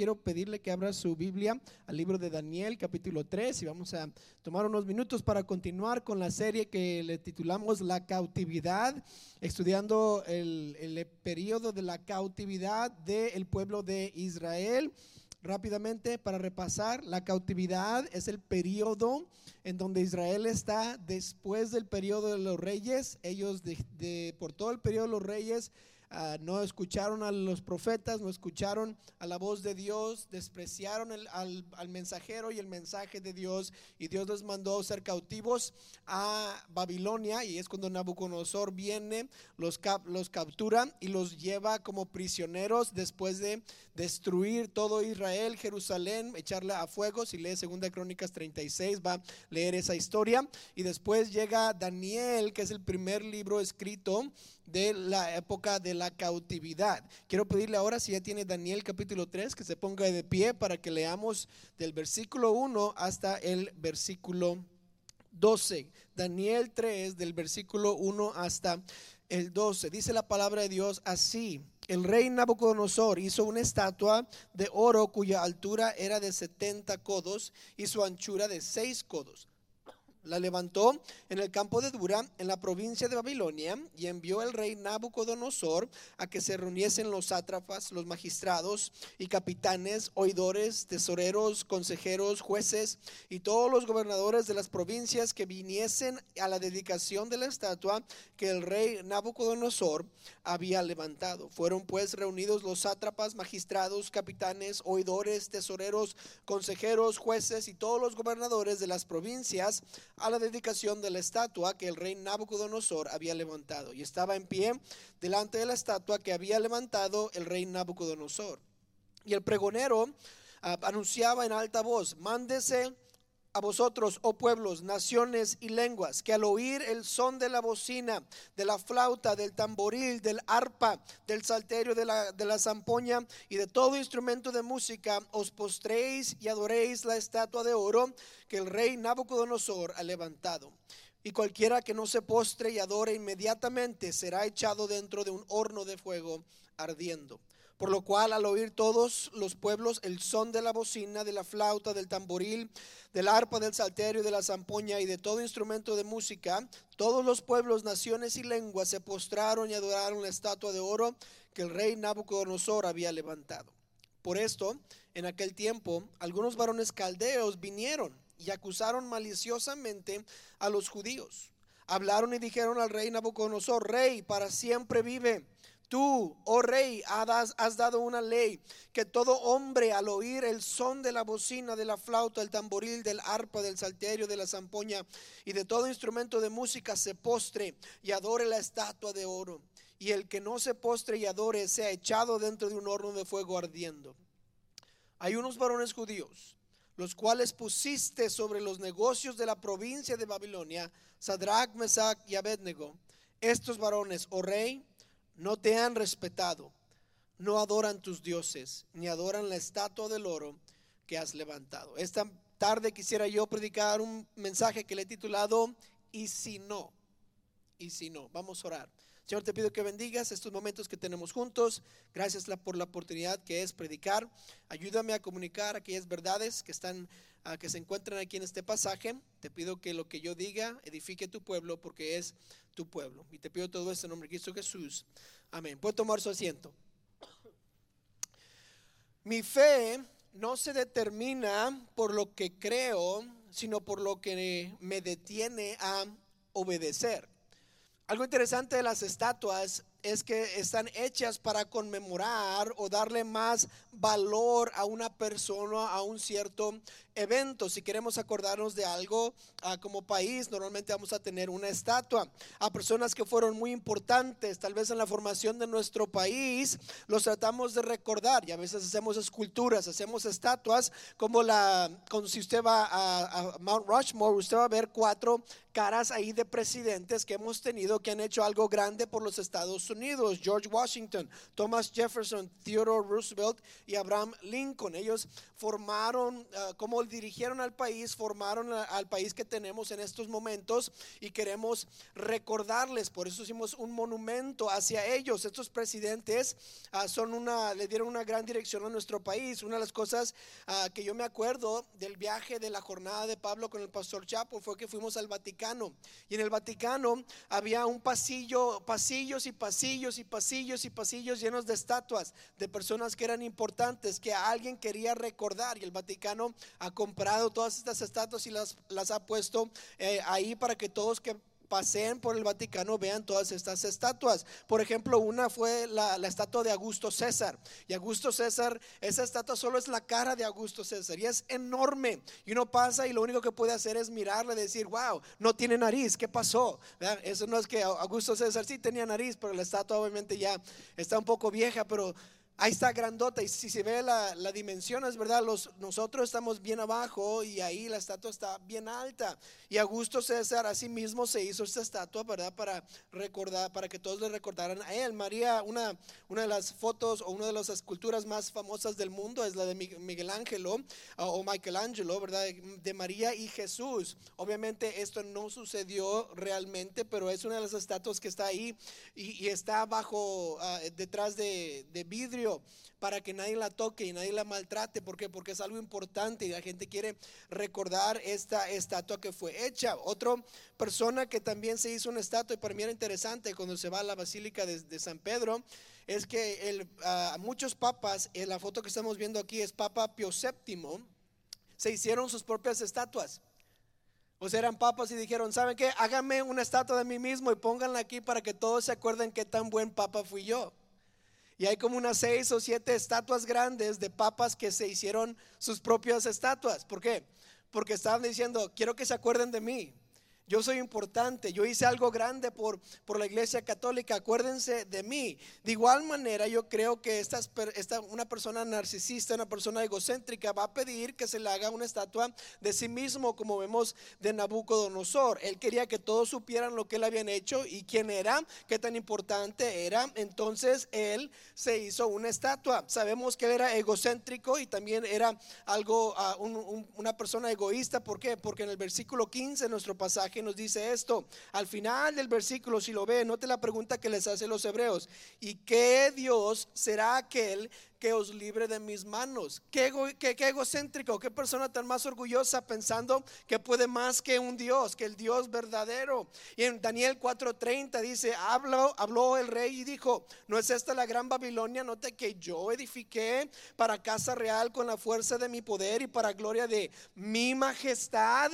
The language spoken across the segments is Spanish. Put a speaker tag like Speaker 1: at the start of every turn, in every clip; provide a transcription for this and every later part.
Speaker 1: quiero pedirle que abra su Biblia al libro de Daniel, capítulo 3, y vamos a tomar unos minutos para continuar con la serie que le titulamos La cautividad, estudiando el, el periodo de la cautividad del pueblo de Israel. Rápidamente, para repasar, la cautividad es el periodo en donde Israel está después del periodo de los reyes. Ellos, de, por todo el periodo de los reyes, Ah, no escucharon a los profetas, no escucharon a la voz de Dios, despreciaron al, mensajero y el mensaje de Dios y Dios les mandó ser cautivos a Babilonia y es cuando Nabucodonosor viene, los, los captura y los lleva como prisioneros después de destruir todo Israel, Jerusalén, echarle a fuego. Si lee Segunda Crónicas 36 va a leer esa historia y después llega Daniel, que es el primer libro escrito de la época de la cautividad. Quiero pedirle ahora, si ya tiene Daniel capítulo 3, que se ponga de pie para que leamos del versículo 1 hasta el versículo 12. Daniel 3, del versículo 1 hasta el 12. Dice la palabra de Dios así. El rey Nabucodonosor hizo una estatua de oro cuya altura era de 70 codos y su anchura de 6 codos la levantó en el campo de Dura, en la provincia de Babilonia, y envió el rey Nabucodonosor a que se reuniesen los sátrapas, los magistrados y capitanes, oidores, tesoreros, consejeros, jueces y todos los gobernadores de las provincias que viniesen a la dedicación de la estatua que el rey Nabucodonosor había levantado. Fueron pues reunidos los sátrapas, magistrados, capitanes, oidores, tesoreros, consejeros, jueces y todos los gobernadores de las provincias a la dedicación de la estatua que el rey Nabucodonosor había levantado. Y estaba en pie delante de la estatua que había levantado el rey Nabucodonosor. Y el pregonero ah, anunciaba en alta voz, mándese a vosotros, oh pueblos, naciones y lenguas, que al oír el son de la bocina, de la flauta, del tamboril, del arpa, del salterio, de la, de la zampoña y de todo instrumento de música, os postréis y adoréis la estatua de oro que el rey Nabucodonosor ha levantado. Y cualquiera que no se postre y adore inmediatamente será echado dentro de un horno de fuego ardiendo. Por lo cual al oír todos los pueblos el son de la bocina, de la flauta, del tamboril, del arpa, del salterio, de la zampoña y de todo instrumento de música, todos los pueblos, naciones y lenguas se postraron y adoraron la estatua de oro que el rey Nabucodonosor había levantado. Por esto, en aquel tiempo, algunos varones caldeos vinieron y acusaron maliciosamente a los judíos. Hablaron y dijeron al rey Nabucodonosor, rey, para siempre vive Tú, oh rey, has dado una ley que todo hombre al oír el son de la bocina, de la flauta, del tamboril, del arpa, del salterio, de la zampoña y de todo instrumento de música se postre y adore la estatua de oro. Y el que no se postre y adore sea echado dentro de un horno de fuego ardiendo. Hay unos varones judíos, los cuales pusiste sobre los negocios de la provincia de Babilonia, Sadrach, Mesach y Abednego. Estos varones, oh rey, no te han respetado, no adoran tus dioses, ni adoran la estatua del oro que has levantado. Esta tarde quisiera yo predicar un mensaje que le he titulado Y si no, y si no, vamos a orar. Señor, te pido que bendigas estos momentos que tenemos juntos. Gracias por la oportunidad que es predicar. Ayúdame a comunicar aquellas verdades que están que se encuentran aquí en este pasaje. Te pido que lo que yo diga edifique tu pueblo porque es tu pueblo. Y te pido todo esto en nombre de Cristo Jesús. Amén. Puedo tomar su asiento. Mi fe no se determina por lo que creo, sino por lo que me detiene a obedecer. Algo interesante de las estatuas es que están hechas para conmemorar o darle más valor a una persona, a un cierto evento. Si queremos acordarnos de algo ah, como país, normalmente vamos a tener una estatua a personas que fueron muy importantes, tal vez en la formación de nuestro país, los tratamos de recordar y a veces hacemos esculturas, hacemos estatuas como la, como si usted va a, Mount Rushmore, usted va a ver cuatro caras ahí de presidentes que hemos tenido que han hecho algo grande por los Estados Unidos. George Washington, Thomas Jefferson, Theodore Roosevelt y Abraham Lincoln. Ellos formaron, ah, como dirigieron al país, formaron al país que tenemos en estos momentos y queremos recordarles. Por eso hicimos un monumento hacia ellos. Estos presidentes ah, son una, le dieron una gran dirección a nuestro país. Una de las cosas ah, que yo me acuerdo del viaje de la jornada de Pablo con el pastor Chapo fue que fuimos al Vaticano. Y en el Vaticano había un pasillo, pasillos y pasillos y pasillos y pasillos llenos de estatuas de personas que eran importantes, que alguien quería recordar. Y el Vaticano comprado todas estas estatuas y las, las ha puesto eh, ahí para que todos que paseen por el Vaticano vean todas estas estatuas. Por ejemplo, una fue la, estatua de Augusto César. Y Augusto César, esa estatua solo es la cara de Augusto César y es enorme. Y uno pasa y lo único que puede hacer es mirarle y decir, wow, no tiene nariz, ¿qué pasó? Eso no es que Augusto César sí tenía nariz, pero la estatua obviamente ya está un poco vieja, pero ahí está grandota y si se ve la, dimensión es verdad, los, nosotros estamos bien abajo y ahí la estatua está bien alta. Y Augusto César así mismo se hizo esta estatua, ¿verdad? Para recordar, para que todos le recordaran a él. María, una, una de las fotos o una de las esculturas más famosas del mundo es la de Miguel Ángel o Michelangelo, ¿verdad? De María y Jesús. Obviamente esto no sucedió realmente, pero es una de las estatuas que está ahí y, está bajo, ah, detrás de vidrio para que nadie la toque y nadie la maltrate. ¿Por qué? Porque es algo importante y la gente quiere recordar esta estatua que fue hecha. Otra persona que también se hizo una estatua y para mí era interesante cuando se va a la Basílica de, San Pedro es que el, muchos papas, en la foto que estamos viendo aquí es Papa Pio VII, se hicieron sus propias estatuas. O sea, eran papas y dijeron, ¿saben qué? Háganme una estatua de mí mismo y pónganla aquí para que todos se acuerden qué tan buen papa fui yo. Y hay como unas seis o siete estatuas grandes de papas que se hicieron sus propias estatuas. ¿Por qué? Porque estaban diciendo, quiero que se acuerden de mí. Yo soy importante, yo hice algo grande por, por la iglesia católica, acuérdense de mí. De igual manera, yo creo que esta, esta, una persona narcisista, una persona egocéntrica, va a pedir que se le haga una estatua de sí mismo, como vemos de Nabucodonosor. Él quería que todos supieran lo que él habían hecho y quién era, qué tan importante era. Entonces él se hizo una estatua. Sabemos que él era egocéntrico y también era algo, ah, una persona egoísta. ¿Por qué? Porque en el versículo 15 de nuestro pasaje nos dice esto. Al final del versículo, si lo ve, note la pregunta que les hace los hebreos. ¿Y qué Dios será aquel que os libre de mis manos. Qué, egocéntrico, qué persona tan más orgullosa pensando que puede más que un Dios, que el Dios verdadero. Y en Daniel 4:30 dice, habló, habló el rey y dijo, ¿no es esta la gran Babilonia? Note que yo edifiqué para casa real con la fuerza de mi poder y para gloria de mi majestad.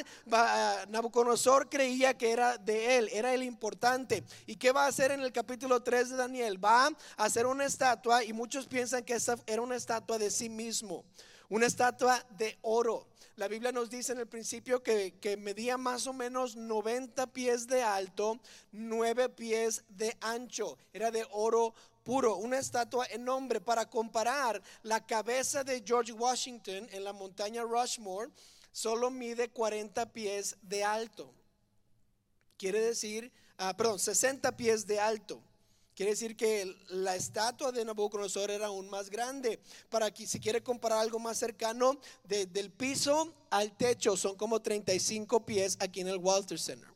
Speaker 1: Nabucodonosor creía que era de él, era el importante. ¿Y qué va a hacer en el capítulo 3 de Daniel? Va a hacer una estatua y muchos piensan que esa era una estatua de sí mismo, una estatua de oro. La Biblia nos dice en el principio que, medía más o menos 90 pies de alto, 9 pies de ancho. Era de oro puro, una estatua en nombre para comparar la cabeza de George Washington en la montaña Rushmore, solo mide 40 pies de alto. Quiere decir, ah, perdón, 60 pies de alto. Quiere decir que la estatua de Nabucodonosor era aún más grande. Para que si quiere comparar algo más cercano, del piso al techo son como 35 pies aquí en el Walter Center.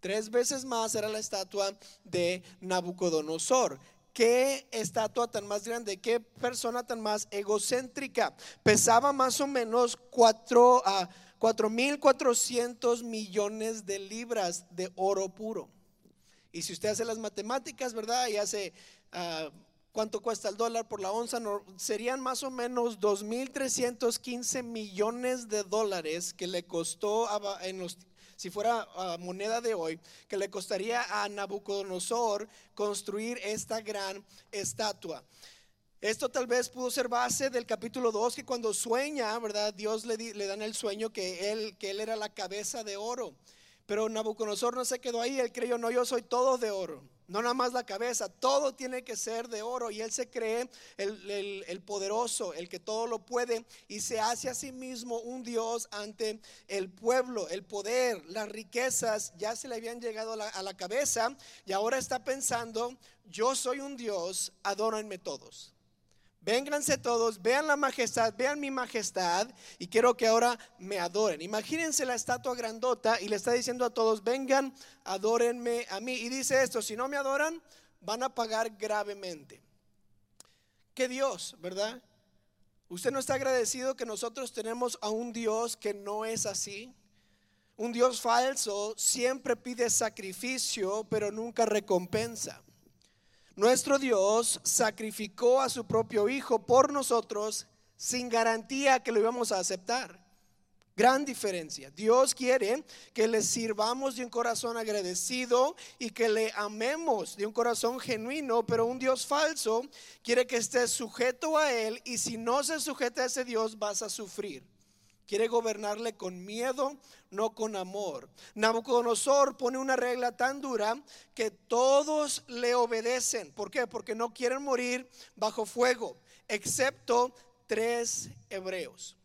Speaker 1: Tres veces más era la estatua de Nabucodonosor. Qué estatua tan más grande, qué persona tan más egocéntrica. Pesaba más o menos 4 a 4.400 millones de libras de oro puro. Y si usted hace las matemáticas, ¿verdad? Y hace ah, cuánto cuesta el dólar por la onza, serían más o menos 2.315 millones de dólares que le costó en los, si fuera ah, moneda de hoy, que le costaría a Nabucodonosor construir esta gran estatua. Esto tal vez pudo ser base del capítulo 2, que cuando sueña, ¿verdad? Dios le, le dan el sueño que él, que él era la cabeza de oro. Pero Nabucodonosor no se quedó ahí, él creyó, no, yo soy todo de oro. no nada más la cabeza, todo tiene que ser de oro y él se cree el, poderoso, el que todo lo puede y se hace a sí mismo un Dios ante el pueblo, el poder, las riquezas ya se le habían llegado a la, a la cabeza y ahora está pensando, yo soy un Dios, adórenme todos. Vénganse todos, vean la majestad, vean mi majestad y quiero que ahora me adoren. Imagínense la estatua grandota y le está diciendo a todos, vengan, adórenme a mí. Y dice esto, si no me adoran, van a pagar gravemente. ¿Qué Dios, verdad? ¿Usted no está agradecido que nosotros tenemos a un Dios que no es así? Un Dios falso siempre pide sacrificio, pero nunca recompensa. Nuestro Dios sacrificó a su propio Hijo por nosotros sin garantía que lo íbamos a aceptar. Gran diferencia. Dios quiere que le sirvamos de un corazón agradecido y que le amemos de un corazón genuino, pero un Dios falso quiere que estés sujeto a Él y si no se sujeta a ese Dios vas a sufrir. Quiere gobernarle con miedo, no con amor. Nabucodonosor pone una regla tan dura que todos le obedecen. ¿Por qué? Porque no quieren morir bajo fuego, excepto tres hebreos.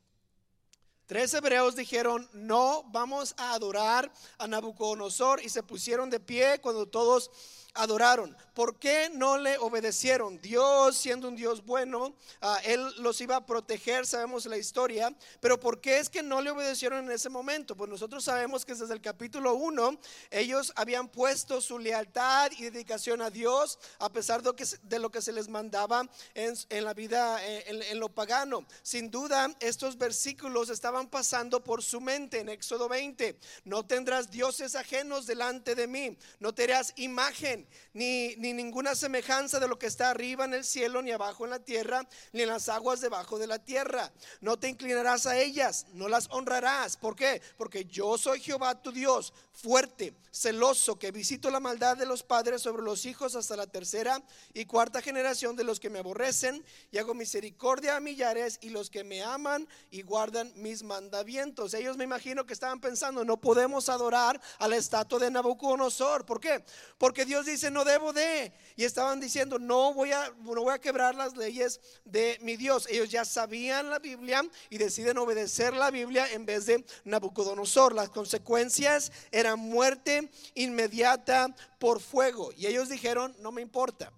Speaker 1: Tres hebreos dijeron, no vamos a adorar a Nabucodonosor y se pusieron de pie cuando todos adoraron. ¿Por qué no le obedecieron? Dios, siendo un Dios bueno, ah, Él los iba a proteger, sabemos la historia, pero ¿por qué es que no le obedecieron en ese momento? Pues nosotros sabemos que desde el capítulo 1 ellos habían puesto su lealtad y dedicación a Dios, a pesar de, lo que se les mandaba en, la vida, eh, en, en lo pagano. Sin duda, estos versículos estaban pasando por su mente en Éxodo 20. No tendrás dioses ajenos delante de mí, no te harás imagen ni, ninguna semejanza de lo que está arriba en el cielo, ni abajo en la tierra, ni en las aguas debajo de la tierra. No te inclinarás a ellas, no las honrarás. ¿Por qué? Porque yo soy Jehová tu Dios, fuerte, celoso, que visito la maldad de los padres sobre los hijos hasta la tercera y cuarta generación de los que me aborrecen, y hago misericordia a millares y los que me aman y guardan mis mandamientos. Ellos me imagino que estaban pensando, no podemos adorar a la estatua de Nabucodonosor. ¿Por qué? Porque Dios dice, no debo de. Y estaban diciendo, no voy a, no voy a quebrar las leyes de mi Dios. Ellos ya sabían la Biblia y deciden obedecer la Biblia en vez de Nabucodonosor. Las consecuencias eran muerte inmediata por fuego. Y ellos dijeron, no me importa.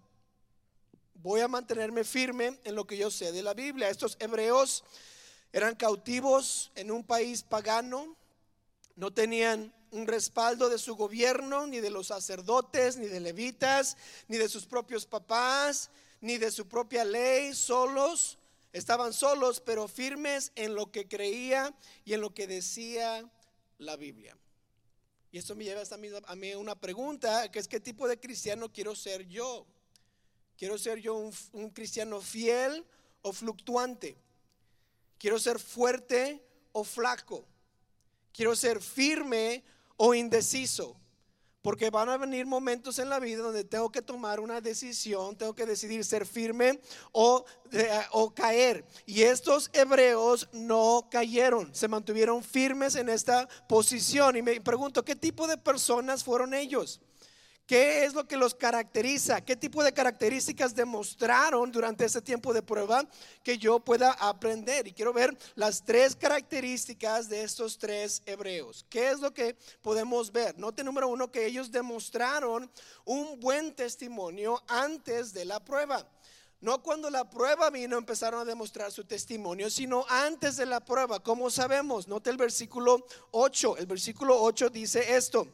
Speaker 1: Voy a mantenerme firme en lo que yo sé de la Biblia. Estos hebreos eran cautivos en un país pagano, no tenían un respaldo de su gobierno, ni de los sacerdotes, ni de levitas, ni de sus propios papás, ni de su propia ley, solos. Estaban solos, pero firmes en lo que creía y en lo que decía la Biblia. Y esto me lleva a mí una pregunta, que es qué tipo de cristiano quiero ser yo. Quiero ser yo un, un cristiano fiel o fluctuante. Quiero ser fuerte o flaco. Quiero ser firme o indeciso. Porque van a venir momentos en la vida donde tengo que tomar una decisión, tengo que decidir ser firme o, o, caer. Y estos hebreos no cayeron, se mantuvieron firmes en esta posición. Y me pregunto, ¿qué tipo de personas fueron ellos? ¿Qué es lo que los caracteriza? ¿Qué tipo de características demostraron durante ese tiempo de prueba que yo pueda aprender? Y quiero ver las tres características de estos tres hebreos. ¿Qué es lo que podemos ver? Note número uno que ellos demostraron un buen testimonio antes de la prueba. No cuando la prueba vino empezaron a demostrar su testimonio, sino antes de la prueba. ¿Cómo sabemos? Note el versículo 8. El versículo 8 dice esto.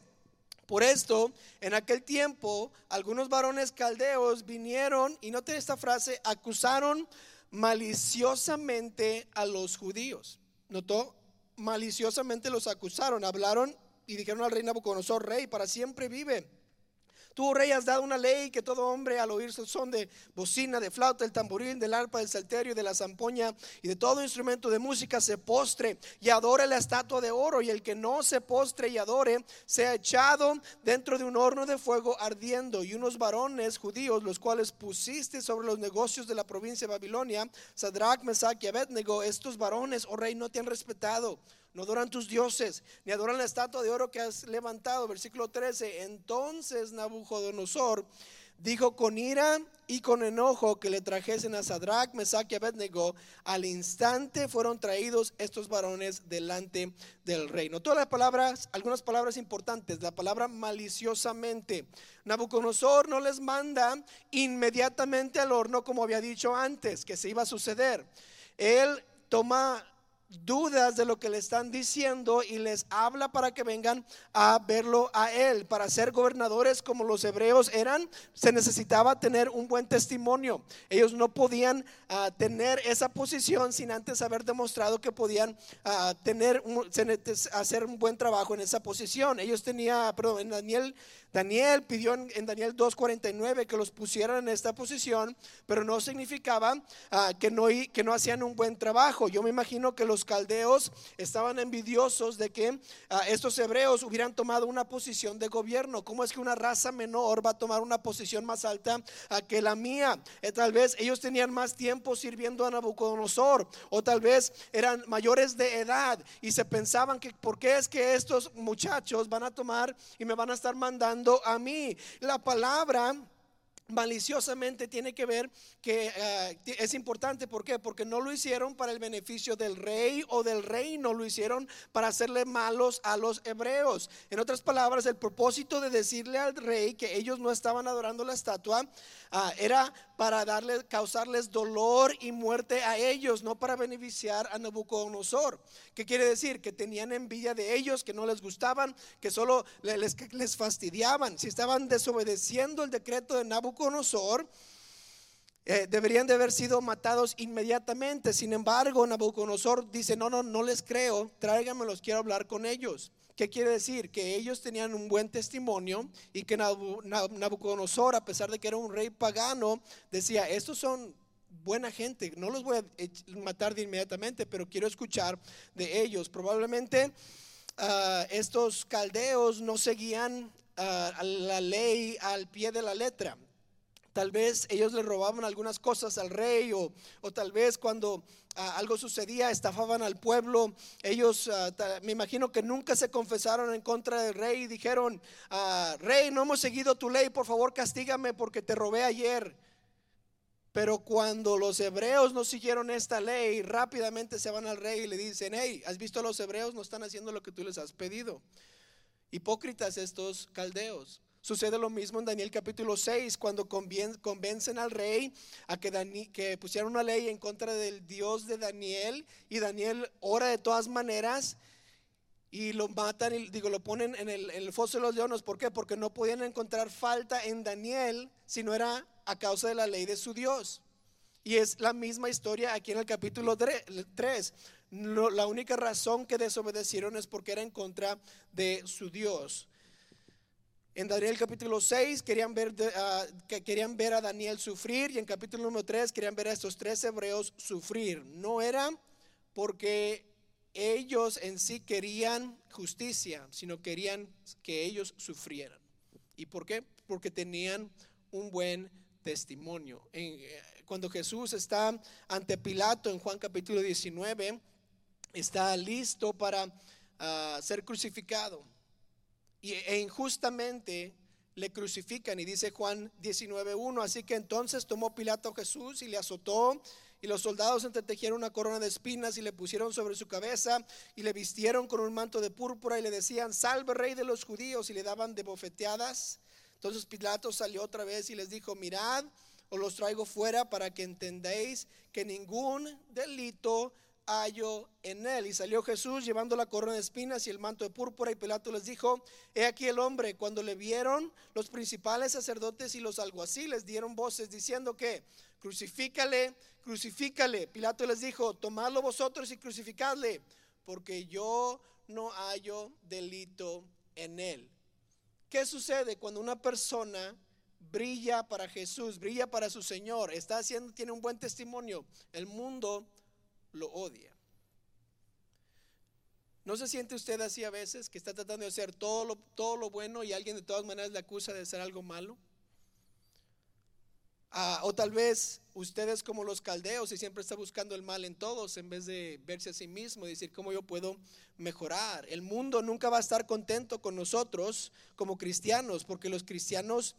Speaker 1: Por esto, en aquel tiempo, algunos varones caldeos vinieron, y noten esta frase, acusaron maliciosamente a los judíos. ¿Notó? Maliciosamente los acusaron, hablaron y dijeron al rey Nabucodonosor, rey, para siempre vive. Tú, rey, has dado una ley que todo hombre al oír su son de bocina, de flauta, del tamboril, del arpa, del salterio, de la zampoña y de todo instrumento de música se postre y adore la estatua de oro. Y el que no se postre y adore sea echado dentro de un horno de fuego ardiendo. Y unos varones judíos, los cuales pusiste sobre los negocios de la provincia de Babilonia, Sadrach, Mesach y Abednego, estos varones, oh rey, no te han respetado no adoran tus dioses, ni adoran la estatua de oro que has levantado. Versículo 13. Entonces Nabucodonosor dijo con ira y con enojo que le trajesen a Sadrach, Mesach y Abednego. Al instante fueron traídos estos varones delante del reino. Todas las palabras, algunas palabras importantes. La palabra maliciosamente. Nabucodonosor no les manda inmediatamente al horno como había dicho antes que se iba a suceder. Él toma dudas de lo que le están diciendo y les habla para que vengan a verlo a él. Para ser gobernadores como los hebreos eran, se necesitaba tener un buen testimonio. Ellos no podían ah, tener esa posición sin antes haber demostrado que podían ah, tener hacer un buen trabajo en esa posición. Ellos tenían, perdón, en Daniel Daniel pidió en, Daniel 2.49 que los pusieran en esta posición, pero no significaba ah, que, no, que no hacían un buen trabajo. Yo me imagino que los caldeos estaban envidiosos de que ah, estos hebreos hubieran tomado una posición de gobierno. ¿Cómo es que una raza menor va a tomar una posición más alta que la mía? Eh, tal vez ellos tenían más tiempo sirviendo a Nabucodonosor o tal vez eran mayores de edad y se pensaban que por qué es que estos muchachos van a tomar y me van a estar mandando a mí. La palabra maliciosamente tiene que ver que eh, es importante, ¿por qué? Porque no lo hicieron para el beneficio del rey o del reino, lo hicieron para hacerle malos a los hebreos. En otras palabras, el propósito de decirle al rey que ellos no estaban adorando la estatua ah, era para darle, causarles dolor y muerte a ellos, no para beneficiar a Nabucodonosor. ¿Qué quiere decir? Que tenían envidia de ellos, que no les gustaban, que solo les, les fastidiaban. Si estaban desobedeciendo el decreto de Nabucodonosor, eh, deberían de haber sido matados inmediatamente. Sin embargo, Nabucodonosor dice, no, no, no les creo, tráiganmelos, quiero hablar con ellos. ¿Qué quiere decir? Que ellos tenían un buen testimonio y que Nabucodonosor, a pesar de que era un rey pagano, decía, estos son buena gente, no los voy a matar de inmediatamente, pero quiero escuchar de ellos. Probablemente ah, estos caldeos no seguían ah, la ley al pie de la letra. Tal vez ellos le robaban algunas cosas al rey o, tal vez cuando ah, algo sucedía estafaban al pueblo. Ellos, ah, me imagino que nunca se confesaron en contra del rey y dijeron, ah, rey, no hemos seguido tu ley, por favor castígame porque te robé ayer. Pero cuando los hebreos no siguieron esta ley, rápidamente se van al rey y le dicen, hey, ¿has visto a los hebreos? No están haciendo lo que tú les has pedido. Hipócritas estos caldeos. Sucede lo mismo en Daniel capítulo 6, cuando convencen al rey a que, que pusiera una ley en contra del Dios de Daniel y Daniel ora de todas maneras y lo matan y digo, lo ponen en el, en el foso de los leones. ¿Por qué? Porque no podían encontrar falta en Daniel si no era a causa de la ley de su Dios. Y es la misma historia aquí en el capítulo 3. la única razón que desobedecieron es porque era en contra de su Dios. En Daniel capítulo 6 querían ver, querían ver a Daniel sufrir y en capítulo número 3 querían ver a estos tres hebreos sufrir. No era porque ellos en sí querían justicia, sino querían que ellos sufrieran. ¿Y por qué? Porque tenían un buen testimonio. Eh, cuando Jesús está ante Pilato en Juan capítulo 19, está listo para ah, ser crucificado e injustamente le crucifican. Y dice Juan 19.1, así que entonces tomó Pilato a Jesús y le azotó. Y los soldados entretejieron una corona de espinas y le pusieron sobre su cabeza y le vistieron con un manto de púrpura y le decían, salve rey de los judíos, y le daban de bofeteadas. Entonces Pilato salió otra vez y les dijo, mirad, os los traigo fuera para que entendéis que ningún delito hallo en él. Y salió Jesús llevando la corona de espinas y el manto de púrpura y Pilato les dijo, he aquí el hombre. Cuando le vieron, los principales sacerdotes y los alguaciles dieron voces diciendo que crucifícale, crucifícale. Pilato les dijo, tomadlo vosotros y crucificadle, porque yo no hallo delito en él. ¿Qué sucede cuando una persona brilla para Jesús, brilla para su Señor, está haciendo, tiene un buen testimonio? El mundo lo odia. ¿No se siente usted así a veces que está tratando de hacer todo lo, todo lo bueno y alguien de todas maneras le acusa de hacer algo malo? Ah, o tal vez ustedes como los caldeos y siempre está buscando el mal en todos en vez de verse a sí mismo y decir cómo yo puedo mejorar. El mundo nunca va a estar contento con nosotros como cristianos porque los cristianos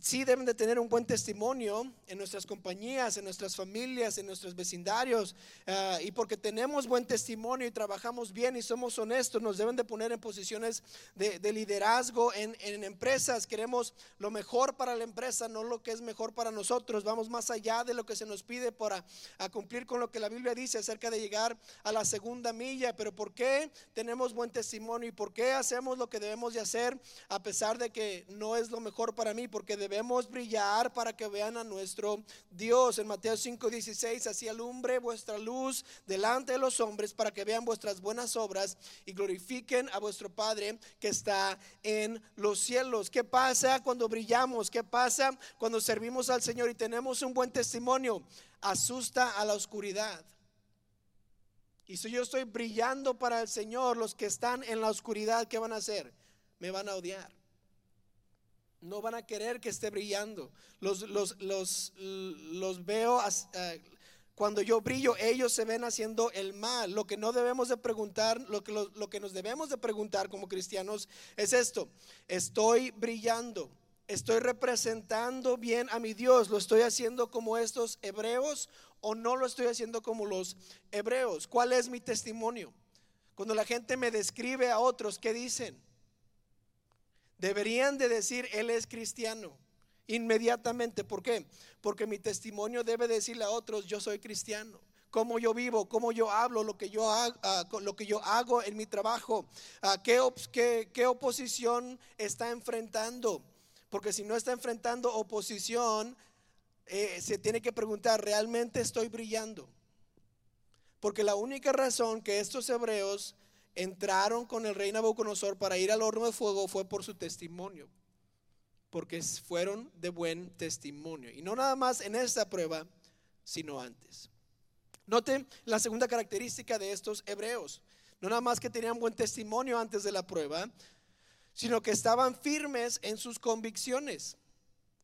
Speaker 1: sí deben de tener un buen testimonio en nuestras compañías, en nuestras familias, en nuestros vecindarios. Ah, y porque tenemos buen testimonio y trabajamos bien y somos honestos, nos deben de poner en posiciones de, liderazgo en, empresas. Queremos lo mejor para la empresa, no lo que es mejor para nosotros. Vamos más allá de lo que se nos pide para cumplir con lo que la Biblia dice acerca de llegar a la segunda milla. Pero ¿por qué tenemos buen testimonio y por qué hacemos lo que debemos de hacer a pesar de que no es lo mejor para mí? Porque debemos brillar para que vean a nuestro Dios. En Mateo 5:16, así alumbre vuestra luz delante de los hombres para que vean vuestras buenas obras y glorifiquen a vuestro Padre que está en los cielos. ¿Qué pasa cuando brillamos? ¿Qué pasa cuando servimos al Señor y tenemos un buen testimonio? Asusta a la oscuridad. Y si yo estoy brillando para el Señor, los que están en la oscuridad, ¿qué van a hacer? Me van a odiar no van a querer que esté brillando. Los, los, los, los veo, eh, cuando yo brillo, ellos se ven haciendo el mal. Lo que no debemos de preguntar, lo que, lo, lo que nos debemos de preguntar como cristianos es esto, ¿estoy brillando? ¿Estoy representando bien a mi Dios? ¿Lo estoy haciendo como estos hebreos o no lo estoy haciendo como los hebreos? ¿Cuál es mi testimonio? Cuando la gente me describe a otros, ¿qué dicen? Deberían de decir, Él es cristiano. Inmediatamente. ¿Por qué? Porque mi testimonio debe decirle a otros, yo soy cristiano cómo yo vivo, cómo yo hablo, lo que yo hago, ah, lo que yo hago en mi trabajo, ah, qué, oposición está enfrentando. Porque si no está enfrentando oposición, eh, se tiene que preguntar, ¿realmente estoy brillando? Porque la única razón que estos hebreos entraron con el rey Nabucodonosor para ir al horno de fuego fue por su testimonio, porque fueron de buen testimonio. Y no nada más en esta prueba, sino antes. Note la segunda característica de estos hebreos. No nada más que tenían buen testimonio antes de la prueba, sino que estaban firmes en sus convicciones.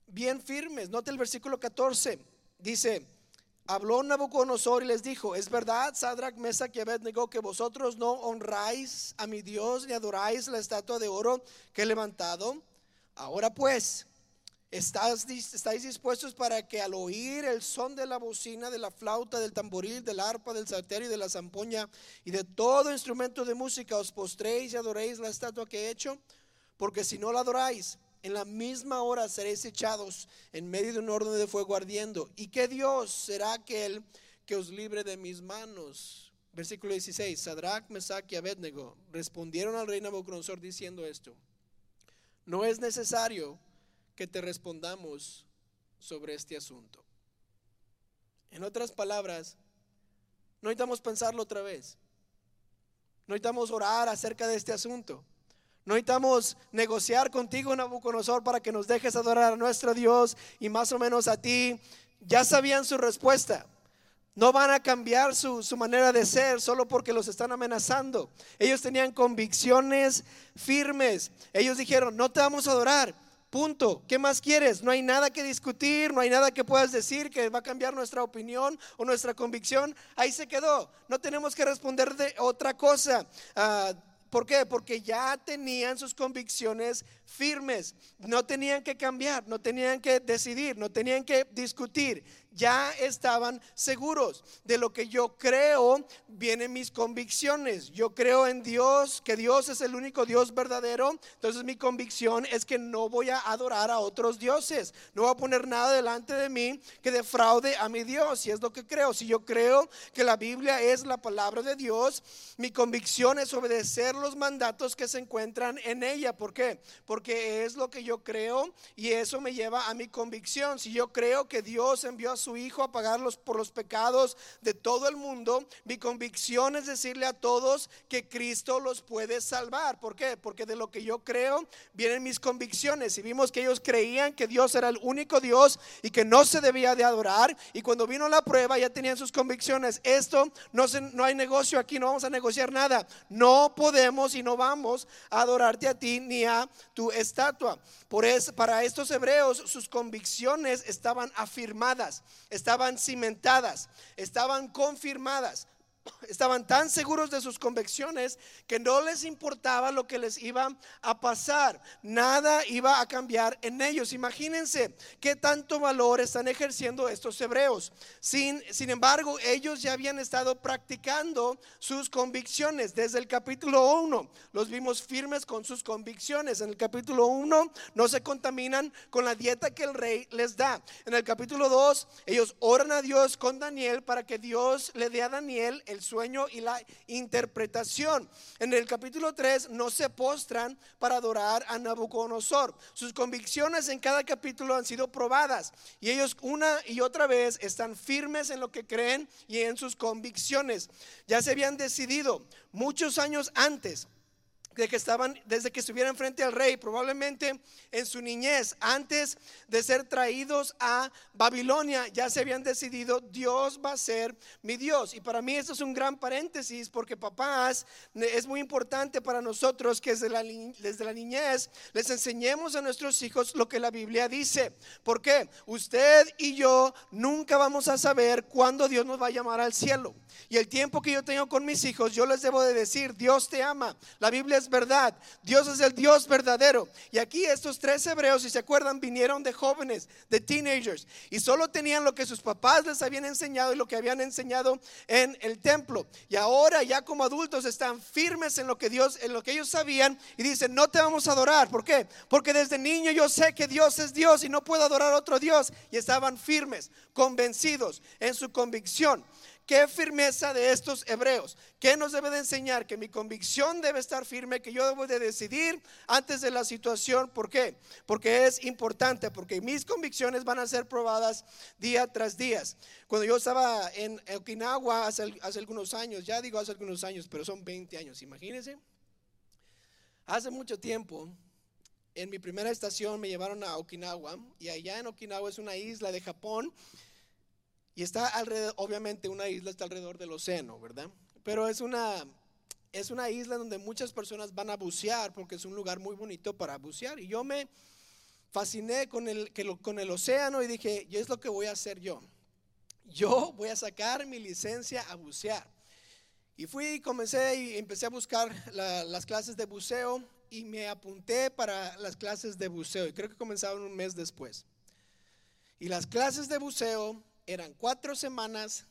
Speaker 1: Bien firmes. Note el versículo 14. Dice, habló Nabucodonosor y les dijo, es verdad, Sadrach, Mesach y Abednego, que vosotros no honráis a mi Dios ni adoráis la estatua de oro que he levantado. Ahora pues, ¿estáis, dispuestos para que al oír el son de la bocina, de la flauta, del tamboril, del arpa, del salterio y de la zampoña y de todo instrumento de música os postréis y adoréis la estatua que he hecho? Porque si no la adoráis, en la misma hora seréis echados en medio de un horno de fuego ardiendo. ¿Y qué Dios será aquel que os libre de mis manos? Versículo 16. Sadrach, Mesach y Abednego respondieron al rey Nabucodonosor diciendo esto. No es necesario que te respondamos sobre este asunto. En otras palabras, no necesitamos pensarlo otra vez. No necesitamos orar acerca de este asunto. No necesitamos negociar contigo, Nabucodonosor, para que nos dejes adorar a nuestro Dios y más o menos a ti. Ya sabían su respuesta. No van a cambiar su, su, manera de ser solo porque los están amenazando. Ellos tenían convicciones firmes. Ellos dijeron, no te vamos a adorar. Punto. ¿Qué más quieres? No hay nada que discutir, no hay nada que puedas decir que va a cambiar nuestra opinión o nuestra convicción. Ahí se quedó. No tenemos que responder de otra cosa. Uh, ¿Por qué? Porque ya tenían sus convicciones firmes. No tenían que cambiar, no tenían que decidir, no tenían que discutir ya estaban seguros de lo que yo creo, vienen mis convicciones. Yo creo en Dios, que Dios es el único Dios verdadero. Entonces mi convicción es que no voy a adorar a otros dioses. No voy a poner nada delante de mí que defraude a mi Dios. Y es lo que creo. Si yo creo que la Biblia es la palabra de Dios, mi convicción es obedecer los mandatos que se encuentran en ella. ¿Por qué? Porque es lo que yo creo y eso me lleva a mi convicción. Si yo creo que Dios envió a su Hijo a pagarlos por los pecados de todo el mundo, mi convicción es decirle a todos que Cristo los puede salvar. ¿Por qué? Porque de lo que yo creo vienen mis convicciones. Y vimos que ellos creían que Dios era el único Dios y que no se debía de adorar. Y cuando vino la prueba ya tenían sus convicciones. Esto no, se, no hay negocio aquí, no vamos a negociar nada. No podemos y no vamos a adorarte a ti ni a tu estatua. Por eso, para estos hebreos sus convicciones estaban afirmadas, estaban cimentadas, estaban confirmadas estaban tan seguros de sus convicciones que no les importaba lo que les iba a pasar. Nada iba a cambiar en ellos. Imagínense qué tanto valor están ejerciendo estos hebreos. Sin, sin embargo, ellos ya habían estado practicando sus convicciones. Desde el capítulo 1 los vimos firmes con sus convicciones. En el capítulo 1 no se contaminan con la dieta que el rey les da. En el capítulo 2 ellos oran a Dios con Daniel para que Dios le dé a Daniel el sueño y la interpretación. En el capítulo 3 no se postran para adorar a Nabucodonosor. Sus convicciones en cada capítulo han sido probadas y ellos una y otra vez están firmes en lo que creen y en sus convicciones. Ya se habían decidido muchos años antes de que estaban, desde que estuvieran frente al rey, probablemente en su niñez, antes de ser traídos a Babilonia, ya se habían decidido, Dios va a ser mi Dios. Y para mí esto es un gran paréntesis, porque papás, es muy importante para nosotros que desde la, desde la niñez les enseñemos a nuestros hijos lo que la Biblia dice. ¿Por qué? Usted y yo nunca vamos a saber cuándo Dios nos va a llamar al cielo. Y el tiempo que yo tengo con mis hijos, yo les debo de decir, Dios te ama. La Biblia verdad. Dios es el Dios verdadero. Y aquí estos tres hebreos, si se acuerdan, vinieron de jóvenes, de teenagers. Y solo tenían lo que sus papás les habían enseñado y lo que habían enseñado en el templo. Y ahora ya como adultos están firmes en lo que Dios, en lo que ellos sabían. Y dicen, no te vamos a adorar. ¿Por qué? Porque desde niño yo sé que Dios es Dios y no puedo adorar otro Dios. Y estaban firmes, convencidos en su convicción. Qué firmeza de estos hebreos. ¿Qué nos debe de enseñar? Que mi convicción debe estar firme, que yo debo de decidir antes de la situación. ¿Por qué? Porque es importante, porque mis convicciones van a ser probadas día tras día. Cuando yo estaba en Okinawa hace, hace algunos años, ya digo hace algunos años, pero son 20 años, imagínense. Hace mucho tiempo, en mi primera estación me llevaron a Okinawa y allá en Okinawa es una isla de Japón y está alrededor, obviamente una isla está alrededor del océano, ¿verdad? Pero es una, es una isla donde muchas personas van a bucear porque es un lugar muy bonito para bucear. Y yo me fasciné con el, con el océano y dije, yo es lo que voy a hacer yo. Yo voy a sacar mi licencia a bucear. Y fui y comencé y empecé a buscar las clases de buceo y me apunté para las clases de buceo. Y creo que comenzaron un mes después. Y las clases de buceo eran cuatro semanas,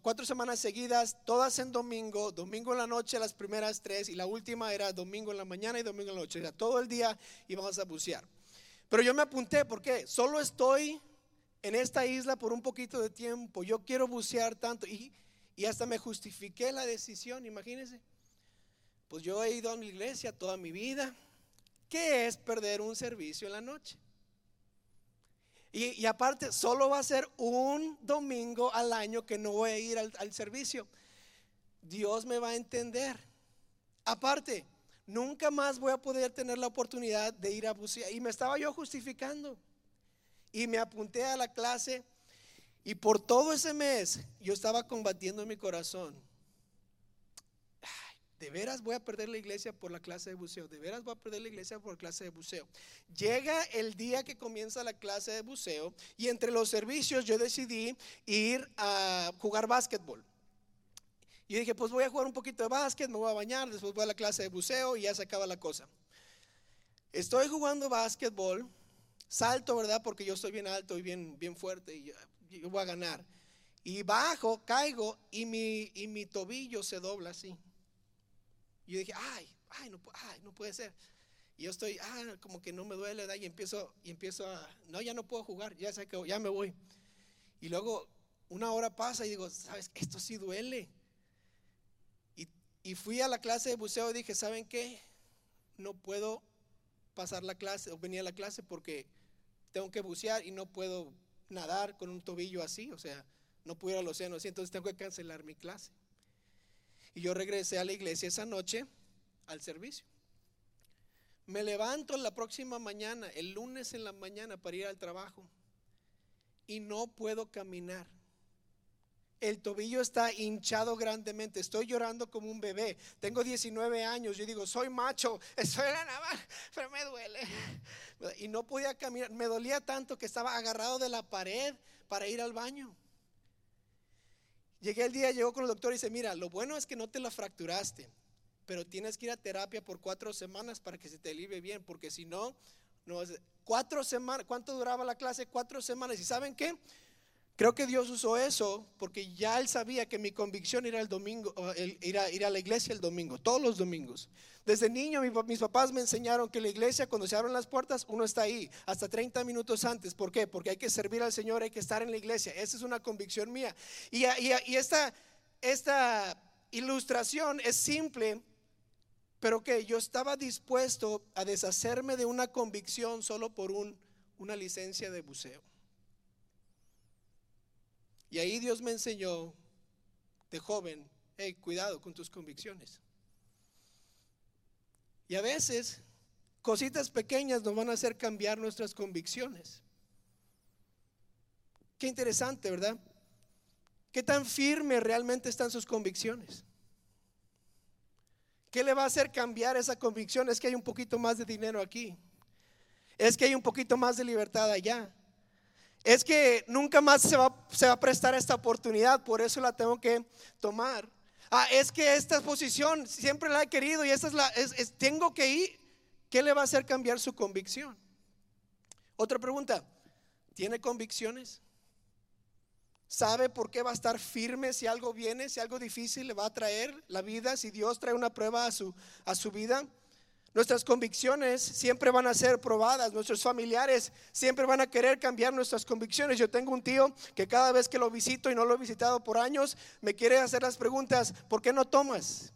Speaker 1: cuatro semanas seguidas, todas en domingo, domingo en la noche las primeras tres y la última era domingo en la mañana y domingo en la noche. Era todo el día íbamos a bucear. Pero yo me apunté porque solo estoy en esta isla por un poquito de tiempo. Yo quiero bucear tanto y, y hasta me justifiqué la decisión, imagínense. Pues yo he ido a mi iglesia toda mi vida. ¿Qué es perder un servicio en la noche? Y, aparte, solo va a ser un domingo al año que no voy a ir al, al servicio. Dios me va a entender. Aparte, nunca más voy a poder tener la oportunidad de ir a bucear. Y me estaba yo justificando. Y me apunté a la clase. Y por todo ese mes yo estaba combatiendo en mi corazón de veras voy a perder la iglesia por la clase de buceo, de veras voy a perder la iglesia por la clase de buceo. Llega el día que comienza la clase de buceo y entre los servicios yo decidí ir a jugar básquetbol. Y dije, pues voy a jugar un poquito de básquet, me voy a bañar, después voy a la clase de buceo y ya se acaba la cosa. Estoy jugando básquetbol, salto, ¿verdad? Porque yo estoy bien alto y bien, bien fuerte y voy a ganar. Y bajo, caigo y mi, y mi tobillo se dobla así. Y yo dije, ay, ay, no, ay, no puede ser. Y yo estoy, ah, como que no me duele, y empiezo, y empiezo a, no, ya no puedo jugar, ya sé que ya me voy. Y luego una hora pasa y digo, sabes, esto sí duele. Y, y fui a la clase de buceo y dije, ¿saben qué? No puedo pasar la clase o venir a la clase porque tengo que bucear y no puedo nadar con un tobillo así, o sea, no puedo ir al océano así, entonces tengo que cancelar mi clase. Y yo regresé a la iglesia esa noche al servicio. Me levanto la próxima mañana, el lunes en la mañana para ir al trabajo y no puedo caminar. El tobillo está hinchado grandemente. Estoy llorando como un bebé. Tengo 19 años. Yo digo, soy macho. Estoy en la naval, pero me duele. Y no podía caminar. Me dolía tanto que estaba agarrado de la pared para ir al baño. Llegué el día, llegó con el doctor y dice, mira, lo bueno es que no te la fracturaste, pero tienes que ir a terapia por cuatro semanas para que se te alivie bien, porque si no, no cuatro semanas, ¿cuánto duraba la clase? Cuatro semanas. ¿Y saben qué? Creo que Dios usó eso porque ya Él sabía que mi convicción era el domingo, ir a, ir a la iglesia el domingo, todos los domingos. Desde niño mis papás me enseñaron que la iglesia cuando se abren las puertas uno está ahí hasta 30 minutos antes. ¿Por qué? Porque hay que servir al Señor, hay que estar en la iglesia. Esa es una convicción mía. Y, y, esta, esta ilustración es simple, pero que yo estaba dispuesto a deshacerme de una convicción solo por un, una licencia de buceo. Y ahí Dios me enseñó de joven, hey, cuidado con tus convicciones. Y a veces cositas pequeñas nos van a hacer cambiar nuestras convicciones. Qué interesante, ¿verdad? ¿Qué tan firme realmente están sus convicciones? ¿Qué le va a hacer cambiar esa convicción? Es que hay un poquito más de dinero aquí. Es que hay un poquito más de libertad allá es que nunca más se va, se va a prestar esta oportunidad, por eso la tengo que tomar. Ah, es que esta posición siempre la he querido y esta es la, es, tengo que ir. ¿Qué le va a hacer cambiar su convicción? Otra pregunta, ¿tiene convicciones? ¿Sabe por qué va a estar firme si algo viene, si algo difícil le va a traer la vida, si Dios trae una prueba a su, a su vida? Nuestras convicciones siempre van a ser probadas, nuestros familiares siempre van a querer cambiar nuestras convicciones. Yo tengo un tío que cada vez que lo visito y no lo he visitado por años, me quiere hacer las preguntas, ¿por qué no tomas?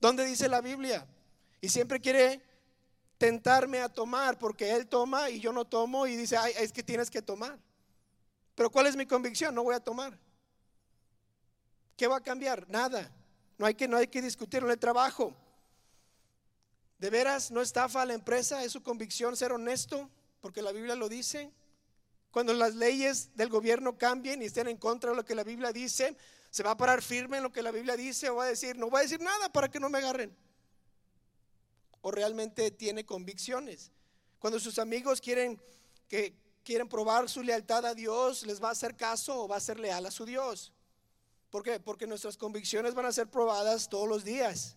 Speaker 1: ¿Dónde dice la Biblia? Y siempre quiere tentarme a tomar porque él toma y yo no tomo y dice, Ay, es que tienes que tomar. Pero ¿cuál es mi convicción? No voy a tomar. ¿Qué va a cambiar? Nada. No hay que, no hay que discutir en el trabajo. ¿De veras no estafa a la empresa? ¿Es su convicción ser honesto? Porque la Biblia lo dice. Cuando las leyes del gobierno cambien y estén en contra de lo que la Biblia dice, ¿se va a parar firme en lo que la Biblia dice o va a decir, no voy a decir nada para que no me agarren? ¿O realmente tiene convicciones? Cuando sus amigos quieren que quieren probar su lealtad a Dios, ¿les va a hacer caso o va a ser leal a su Dios? ¿Por qué? Porque nuestras convicciones van a ser probadas todos los días.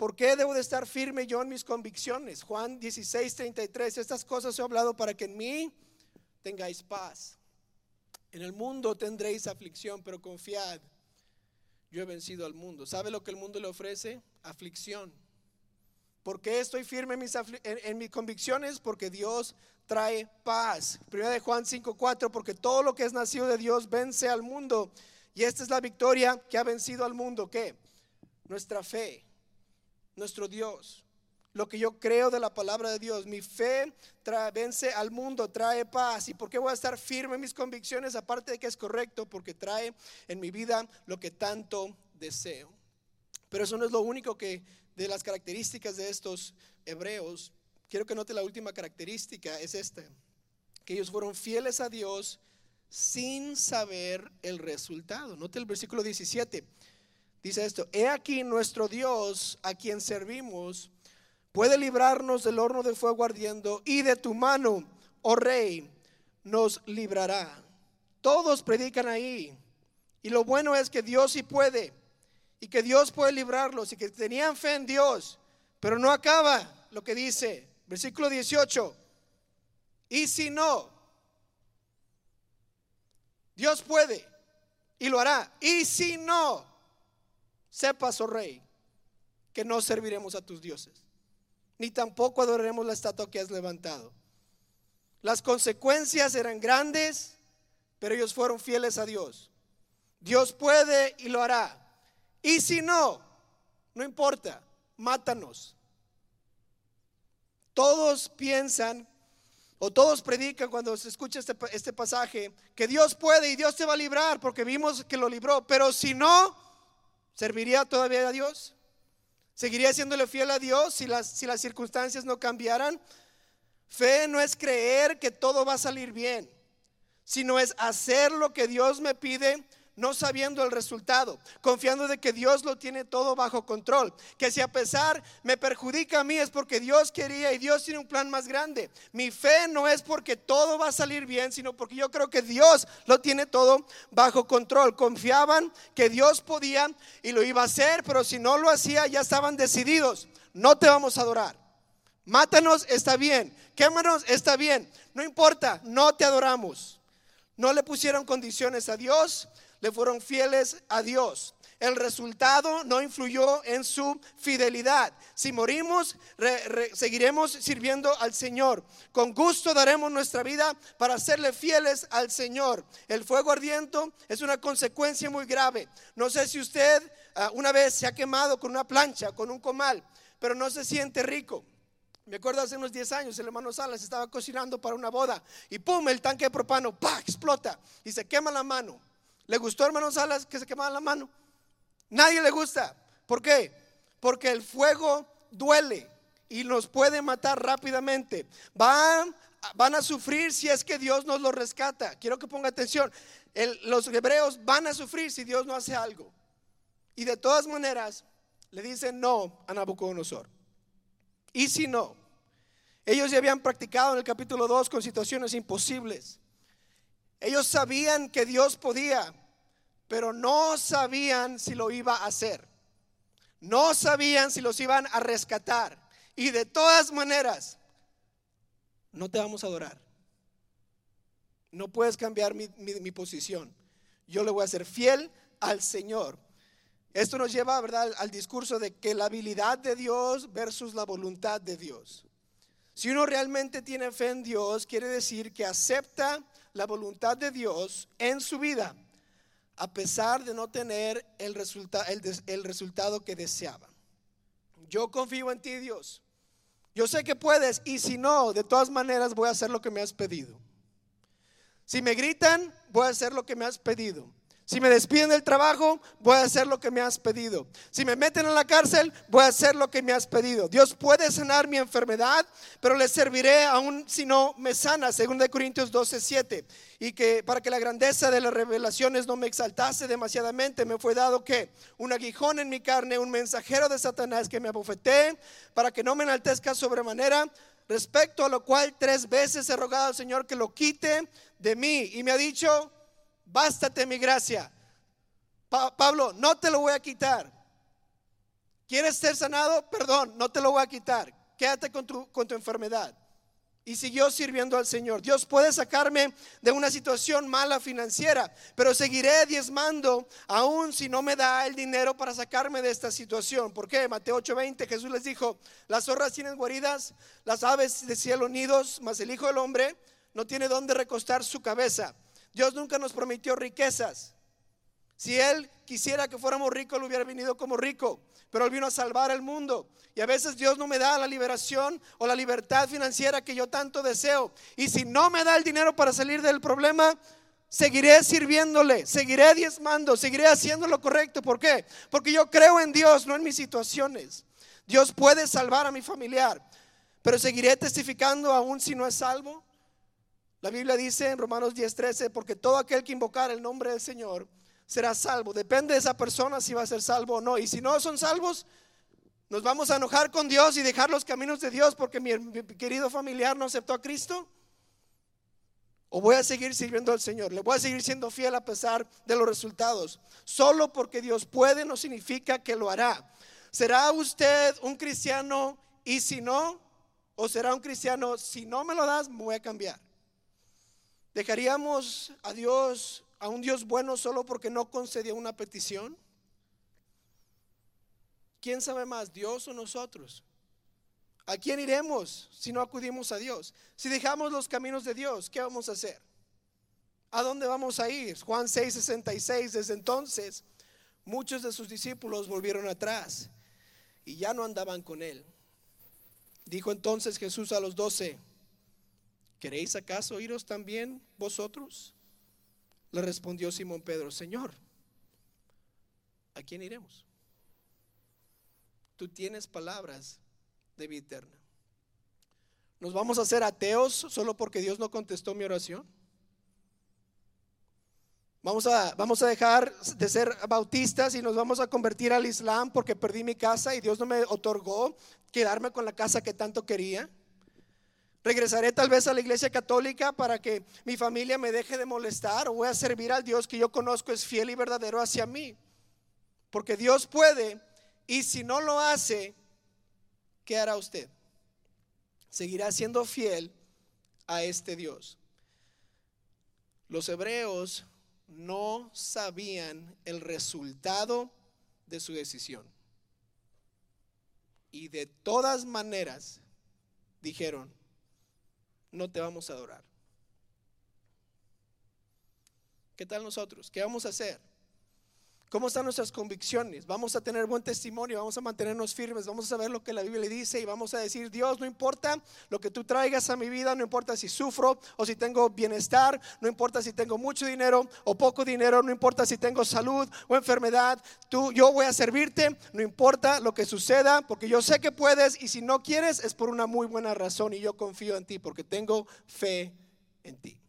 Speaker 1: ¿Por qué debo de estar firme yo en mis convicciones? Juan 16, 33. Estas cosas he hablado para que en mí tengáis paz. En el mundo tendréis aflicción, pero confiad. Yo he vencido al mundo. ¿Sabe lo que el mundo le ofrece? Aflicción. ¿Por qué estoy firme en mis, en, mis convicciones? Porque Dios trae paz. Primera de Juan 5, 4. Porque todo lo que es nacido de Dios vence al mundo. Y esta es la victoria que ha vencido al mundo. ¿Qué? Nuestra fe nuestro Dios. Lo que yo creo de la palabra de Dios, mi fe vence al mundo, trae paz. ¿Y por qué voy a estar firme en mis convicciones? Aparte de que es correcto, porque trae en mi vida lo que tanto deseo. Pero eso no es lo único que de las características de estos hebreos. Quiero que note la última característica, es esta, que ellos fueron fieles a Dios sin saber el resultado. Note el versículo 17. Dice esto, he aquí nuestro Dios a quien servimos puede librarnos del horno de fuego ardiendo y de tu mano, oh rey, nos librará. Todos predican ahí. Y lo bueno es que Dios sí puede. Y que Dios puede librarlos. Y que tenían fe en Dios. Pero no acaba lo que dice. Versículo 18. Y si no, Dios puede. Y lo hará. Y si no, Sepas, oh rey, que no serviremos a tus dioses, ni tampoco adoraremos la estatua que has levantado. Las consecuencias eran grandes, pero ellos fueron fieles a Dios. Dios puede y lo hará. Y si no, no importa, mátanos. Todos piensan o todos predican cuando se escucha este, este, pasaje, que Dios puede y Dios te va a librar porque vimos que lo libró, pero si no, ¿serviría todavía a Dios? ¿Seguiría siéndole fiel a Dios si las, si las circunstancias no cambiaran? Fe no es creer que todo va a salir bien, sino es hacer lo que Dios me pide no sabiendo el resultado, confiando de que Dios lo tiene todo bajo control, que si a pesar me perjudica a mí es porque Dios quería y Dios tiene un plan más grande. Mi fe no es porque todo va a salir bien, sino porque yo creo que Dios lo tiene todo bajo control. Confiaban que Dios podía y lo iba a hacer, pero si no lo hacía ya estaban decididos, no te vamos a adorar. Mátanos, está bien. Quémanos, está bien. No importa, no te adoramos. No le pusieron condiciones a Dios, le fueron fieles a Dios. El resultado no influyó en su fidelidad. Si morimos, seguiremos sirviendo al Señor. Con gusto daremos nuestra vida para serle fieles al Señor. El fuego ardiente es una consecuencia muy grave. No sé si usted ah, una vez se ha quemado con una plancha, con un comal, pero no se siente rico. Me acuerdo hace unos 10 años, el hermano Salas estaba cocinando para una boda y pum, el tanque de propano, ¡pah! explota y se quema la mano. ¿Le gustó, hermano Salas, que se quemaba la mano? Nadie le gusta. ¿Por qué? Porque el fuego duele y nos puede matar rápidamente. Van, van a sufrir si es que Dios nos lo rescata. Quiero que ponga atención. los hebreos van a sufrir si Dios no hace algo. Y de todas maneras, le dicen no a Nabucodonosor. Y si no, ellos ya habían practicado en el capítulo 2 con situaciones imposibles. Ellos sabían que Dios podía, pero no sabían si lo iba a hacer. No sabían si los iban a rescatar. Y de todas maneras, no te vamos a adorar. No puedes cambiar mi, posición. Yo le voy a ser fiel al Señor. Esto nos lleva, ¿verdad?, al discurso de que la habilidad de Dios versus la voluntad de Dios. Si uno realmente tiene fe en Dios, quiere decir que acepta la voluntad de Dios en su vida, a pesar de no tener el, el resultado que deseaba. Yo confío en ti, Dios. Yo sé que puedes y si no, de todas maneras voy a hacer lo que me has pedido. Si me gritan, voy a hacer lo que me has pedido. Si me despiden del trabajo, voy a hacer lo que me has pedido. Si me meten en la cárcel, voy a hacer lo que me has pedido. Dios puede sanar mi enfermedad, pero le serviré aún si no me sana, según de Corintios 12, 7. Y que para que la grandeza de las revelaciones no me exaltase demasiadamente, me fue dado que un aguijón en mi carne, un mensajero de Satanás que me abofetee, para que no me enaltezca sobremanera. Respecto a lo cual tres veces he rogado al Señor que lo quite de mí. Y me ha dicho, bástate mi gracia. Pablo, no te lo voy a quitar. ¿Quieres ser sanado? Perdón, no te lo voy a quitar. Quédate con tu, con tu enfermedad. Y siguió sirviendo al Señor. Dios puede sacarme de una situación mala financiera, pero seguiré diezmando aún si no me da el dinero para sacarme de esta situación. ¿Por qué? Mateo 8:20 Jesús les dijo, las zorras tienen guaridas, las aves de cielo nidos, mas el Hijo del Hombre no tiene dónde recostar su cabeza. Dios nunca nos prometió riquezas. Si Él quisiera que fuéramos ricos, Él hubiera venido como rico, pero Él vino a salvar el mundo. Y a veces Dios no me da la liberación o la libertad financiera que yo tanto deseo. Y si no me da el dinero para salir del problema, seguiré sirviéndole, seguiré diezmando, seguiré haciendo lo correcto. ¿Por qué? Porque yo creo en Dios, no en mis situaciones. Dios puede salvar a mi familiar, pero seguiré testificando aún si no es salvo. La Biblia dice en Romanos 10:13, porque todo aquel que invocar el nombre del Señor será salvo. Depende de esa persona si va a ser salvo o no. Y si no son salvos, nos vamos a enojar con Dios y dejar los caminos de Dios porque mi, querido familiar no aceptó a Cristo. O voy a seguir sirviendo al Señor. Le voy a seguir siendo fiel a pesar de los resultados. Solo porque Dios puede no significa que lo hará. ¿Será usted un cristiano y si no? ¿O será un cristiano, si no me lo das, me voy a cambiar? ¿Dejaríamos a Dios, a un Dios bueno solo porque no concedió una petición? ¿Quién sabe más, Dios o nosotros? ¿A quién iremos si no acudimos a Dios? Si dejamos los caminos de Dios, ¿qué vamos a hacer? ¿A dónde vamos a ir? Juan 6:66, desde entonces muchos de sus discípulos volvieron atrás y ya no andaban con él. Dijo entonces Jesús a los doce, ¿queréis acaso iros también vosotros? Le respondió Simón Pedro, Señor, ¿a quién iremos? Tú tienes palabras de vida eterna. ¿Nos vamos a hacer ateos solo porque Dios no contestó mi oración? Vamos a, vamos a dejar de ser bautistas y nos vamos a convertir al Islam porque perdí mi casa y Dios no me otorgó quedarme con la casa que tanto quería. Regresaré tal vez a la iglesia católica para que mi familia me deje de molestar o voy a servir al Dios que yo conozco es fiel y verdadero hacia mí. Porque Dios puede y si no lo hace, ¿qué hará usted? Seguirá siendo fiel a este Dios. Los hebreos no sabían el resultado de su decisión. Y de todas maneras dijeron, no te vamos a adorar. ¿Qué tal nosotros? ¿Qué vamos a hacer? ¿Cómo están nuestras convicciones? Vamos a tener buen testimonio, vamos a mantenernos firmes, vamos a saber lo que la Biblia dice y vamos a decir, Dios, no importa lo que tú traigas a mi vida, no importa si sufro o si tengo bienestar, no importa si tengo mucho dinero o poco dinero, no importa si tengo salud o enfermedad, tú, yo voy a servirte, no importa lo que suceda, porque yo sé que puedes y si no quieres es por una muy buena razón y yo confío en ti porque tengo fe en ti.